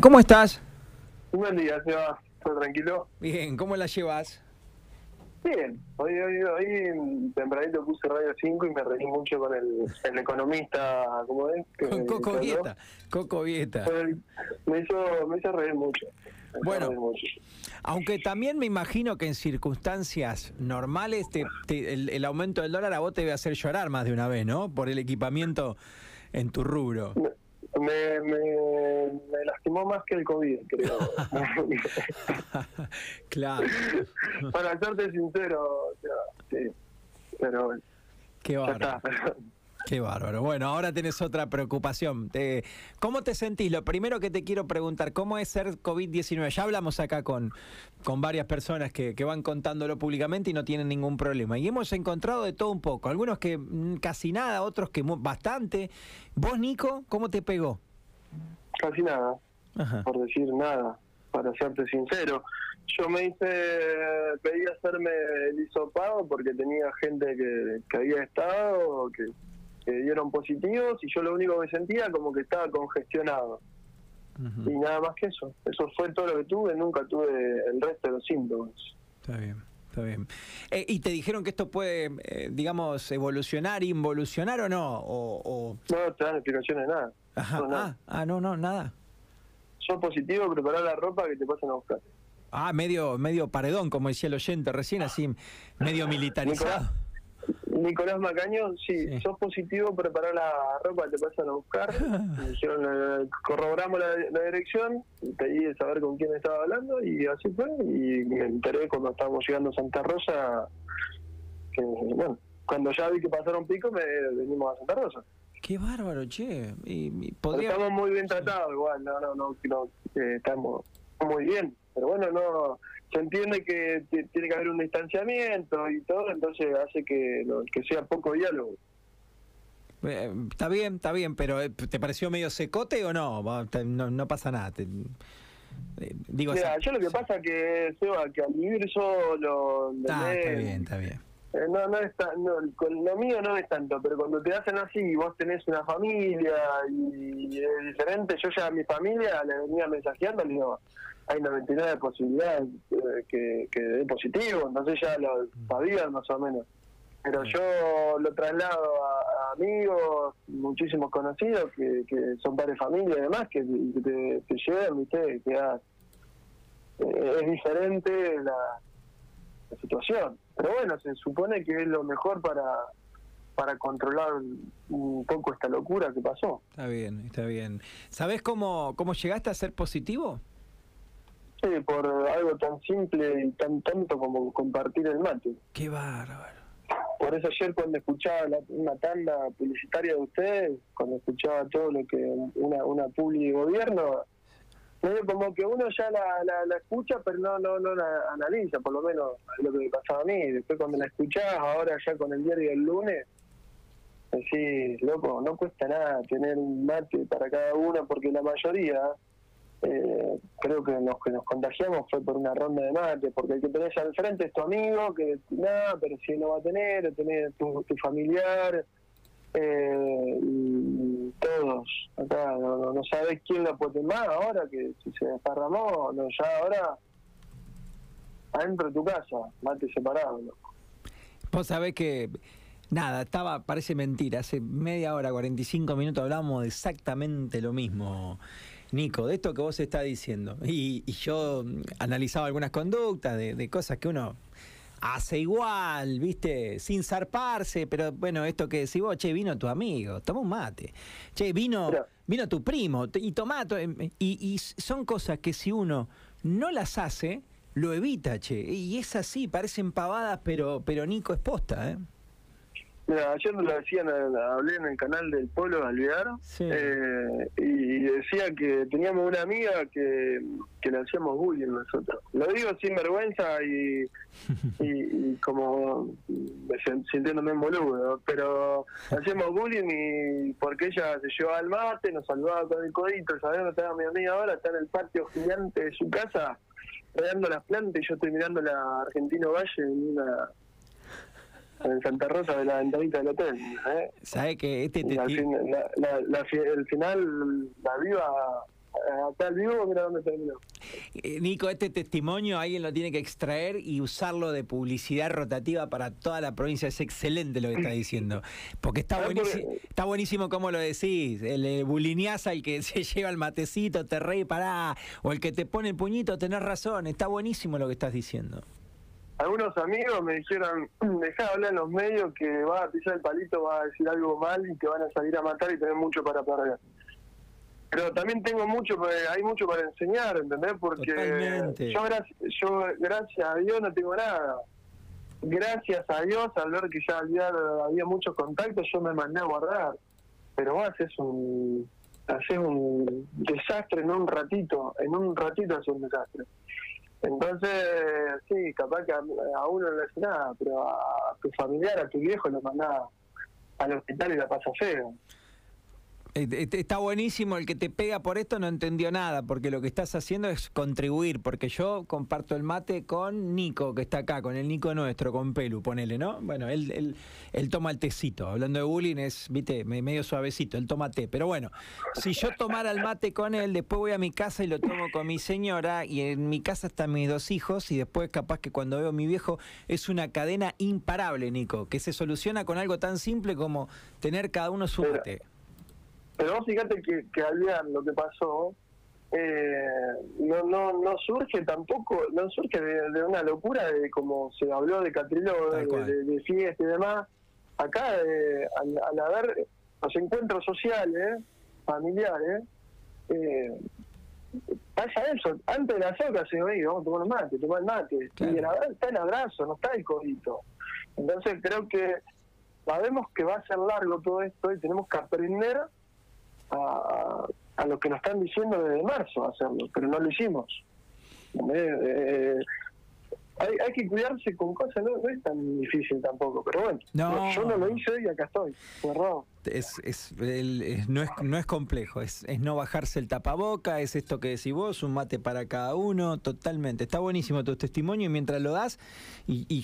¿Cómo estás? Buen día, Seba. ¿Todo tranquilo? Bien, ¿cómo la llevas? Bien. Hoy, hoy, hoy tempranito puse Radio 5 y me reí mucho con el, el economista, ¿cómo es? Que- Con Coco. Vieta. Coco Vieta. Me hizo, me hizo reír mucho. Me Bueno. reír mucho. Aunque también me imagino que en circunstancias normales te- te- el, el aumento del dólar a vos te debe hacer llorar más de una vez, ¿no? Por el equipamiento en tu rubro. Me, me, me lastimó más que el COVID, creo. claro. Para serte sincero, o sea, sí. Pero bueno, Qué bárbaro. Qué bárbaro. Bueno, ahora tenés otra preocupación. Te- ¿Cómo te sentís? Lo primero que te quiero preguntar, ¿cómo es ser COVID-19? Ya hablamos acá con, con varias personas que, que van contándolo públicamente y no tienen ningún problema. Y hemos encontrado de todo un poco. Algunos que mm, casi nada, otros que bastante. ¿Vos, Nico, cómo te pegó? Casi nada. Ajá. por decir nada, para serte sincero. Yo me hice, pedí hacerme el hisopado porque tenía gente que, que había estado, que, que dieron positivos y yo lo único que sentía como que estaba congestionado. Y nada más que eso. Eso fue todo lo que tuve, nunca tuve el resto de los síntomas. Está bien, está bien. Eh, ¿Y te dijeron que esto puede, eh, digamos, evolucionar, involucionar o no? O, o- No te dan explicaciones de nada. Ajá. No, nada. Ah, ah, no, no, nada. Sos positivo, prepará la ropa que te pasen a buscar. Ah, medio, medio paredón, como decía el oyente recién, así medio militarizado. Nicolás Macaño, sí, Sí. sos positivo, prepará la ropa, te pasan a buscar. Me dijeron, corroboramos la, la dirección, pedí de saber con quién estaba hablando y así fue. Y me enteré cuando estábamos llegando a Santa Rosa, que bueno, cuando ya vi que pasaron pico, me venimos a Santa Rosa. Qué bárbaro, che. Y, y podría... estamos muy bien tratados igual, no, no, no, no, eh, estamos muy bien. Pero bueno, no se entiende que tiene que haber un distanciamiento y todo, entonces hace que, no- que sea poco diálogo. eh, está bien, está bien, pero eh, ¿te pareció medio secote o no? No, no pasa nada. te- eh, digo, Mira, esa- yo lo que pasa que, Seba, que al vivir solo, Ah, está bien, está bien. Eh, no, no es tan- no, con lo mío no es tanto, pero cuando te hacen así y vos tenés una familia y es diferente, yo ya a mi familia le venía mensajeando, le digo, hay 99 de posibilidades eh, que, que dé positivo, entonces ya lo sabían más o menos. Pero yo lo traslado a, a amigos, muchísimos conocidos que, que son padres de familia y demás, que, que te, te llevan, ¿viste? Que ah, eh, es diferente la, la situación. Pero bueno, se supone que es lo mejor para, para controlar un poco esta locura que pasó. Está bien, está bien. ¿Sabés cómo, cómo llegaste a ser positivo? Por algo tan simple y tan tonto como compartir el mate. Qué bárbaro. Por eso ayer cuando escuchaba la- una tanda publicitaria de ustedes, cuando escuchaba todo lo que una, una publi de gobierno, como que uno ya la, la, la escucha pero no, no, no la analiza, por lo menos lo que me pasaba a mí. Después cuando la escuchás, ahora ya con el diario del lunes, decís, loco, no cuesta nada tener un mate para cada uno porque la mayoría... Eh, creo que los que nos contagiamos fue por una ronda de mate, porque el que tenés al frente es tu amigo, que nada, pero si no va a tener, tenés tu, tu familiar, eh, y todos. Acá no, no, no sabés quién lo puede más ahora, que si se desparramó, no, ya ahora adentro de tu casa, mate separado. Vos sabés que, nada, estaba, parece mentira, hace media hora, 45 minutos hablábamos de exactamente lo mismo, Nico, de esto que vos estás diciendo. Y, y yo analizaba algunas conductas de, de cosas que uno hace igual, viste, sin zarparse, pero bueno, esto que decís vos, che, vino tu amigo, toma un mate. Che, vino, Pero- vino tu primo, y tomá, to- em, y, y son cosas que si uno no las hace, lo evita, che. Y es así, parecen pavadas, pero, pero Nico es posta, ¿eh? Mira, ayer lo decían, eh, hablé en el canal del Polo de Alvear, Sí. eh, y decía que teníamos una amiga que, que le hacíamos bullying nosotros. Lo digo sin vergüenza y, y, y como sintiéndome en boludo, pero hacíamos bullying y porque ella se llevaba al mate, nos saludaba con el codito, ¿sabés dónde está mi amiga ahora? Está en el patio gigante de su casa, regando las plantas y yo estoy mirando la Argentino Valle en una en Santa Rosa de la ventanita del hotel. ¿eh? ¿Sabes que este Y te al ti- fin- la- la- el final la viva acá al vivo, mira dónde terminó. Eh, Nico, este testimonio alguien lo tiene que extraer y usarlo de publicidad rotativa para toda la provincia. Es excelente lo que está diciendo. Porque está buenísimo, está buenísimo como lo decís. El, el bulineás al que se lleva el matecito, te reí, pará. O el que te pone el puñito, tenés razón. Está buenísimo lo que estás diciendo. Algunos amigos me dijeron, dejá de hablar en los medios que vas a pisar el palito, vas a decir algo mal y te van a salir a matar y tenés mucho para perder pero también tengo mucho, hay mucho para enseñar, ¿entendés? Porque yo, yo gracias a Dios no tengo nada. Gracias a Dios, al ver que ya había, había muchos contactos, yo me mandé a guardar. Pero vos haces un, haces un desastre en un ratito, en un ratito haces un desastre. Entonces, sí, capaz que a, uno no le hace nada, pero a tu familiar, a tu viejo lo mandás al hospital y la pasa feo. Eh, eh, está buenísimo, el que te pega por esto no entendió nada, porque lo que estás haciendo es contribuir, porque yo comparto el mate con Nico, que está acá, con el Nico nuestro, con Pelu, ponele, ¿no? Bueno, él, él, él toma el tecito, hablando de bullying es, viste, medio suavecito, él toma té, pero bueno, si yo tomara el mate con él, después voy a mi casa y lo tomo con mi señora, y en mi casa están mis dos hijos, y después capaz que cuando veo a mi viejo es una cadena imparable, Nico, que se soluciona con algo tan simple como tener cada uno su mate. Pero vos fíjate que, que lo que pasó, eh, no, no, no surge tampoco, no surge de, una locura de como se habló de Catrilo, de, fiesta y demás. Acá, eh, al, haber los encuentros sociales, familiares, eh, pasa eso. Antes de la soca se oía, vamos a tomar el mate, tomar el mate. Y la verdad está el abrazo, no está el codito. Entonces creo que sabemos que va a ser largo todo esto y tenemos que aprender a, a lo que nos están diciendo desde marzo hacerlo, pero no lo hicimos. Eh, eh, hay, hay que cuidarse con cosas, no, es tan difícil tampoco, pero bueno, yo no lo hice y acá estoy, Es, es, no, es, no es complejo, es, es no bajarse el tapaboca, es esto que decís vos, un mate para cada uno, totalmente. Está buenísimo tu testimonio y mientras lo das, y, y